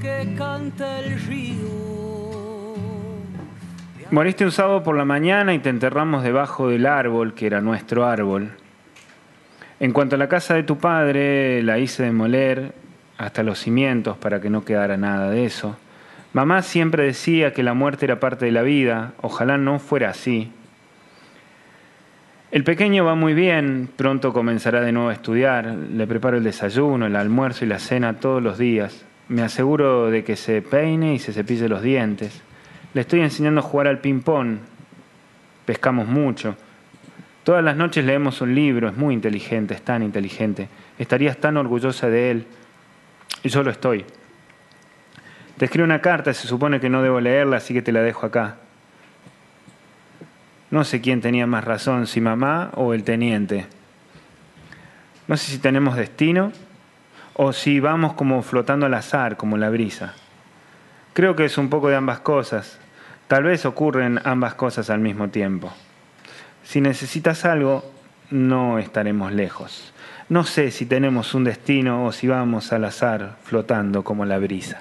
que canta el río. Moriste un sábado por la mañana y te enterramos debajo del árbol que era nuestro árbol. En cuanto a la casa de tu padre, la hice demoler hasta los cimientos para que no quedara nada de eso. Mamá siempre decía que la muerte era parte de la vida, ojalá no fuera así. El pequeño va muy bien, pronto comenzará de nuevo a estudiar, le preparo el desayuno, el almuerzo y la cena todos los días. Me aseguro de que se peine y se cepille los dientes. Le estoy enseñando a jugar al ping-pong. Pescamos mucho. Todas las noches leemos un libro, es muy inteligente, es tan inteligente. Estarías tan orgullosa de él. Y yo lo estoy. Te escribo una carta, se supone que no debo leerla, así que te la dejo acá. No sé quién tenía más razón, si mamá o el teniente. No sé si tenemos destino o si vamos como flotando al azar, como la brisa. Creo que es un poco de ambas cosas. Tal vez ocurren ambas cosas al mismo tiempo. Si necesitas algo, no estaremos lejos. No sé si tenemos un destino o si vamos al azar flotando como la brisa.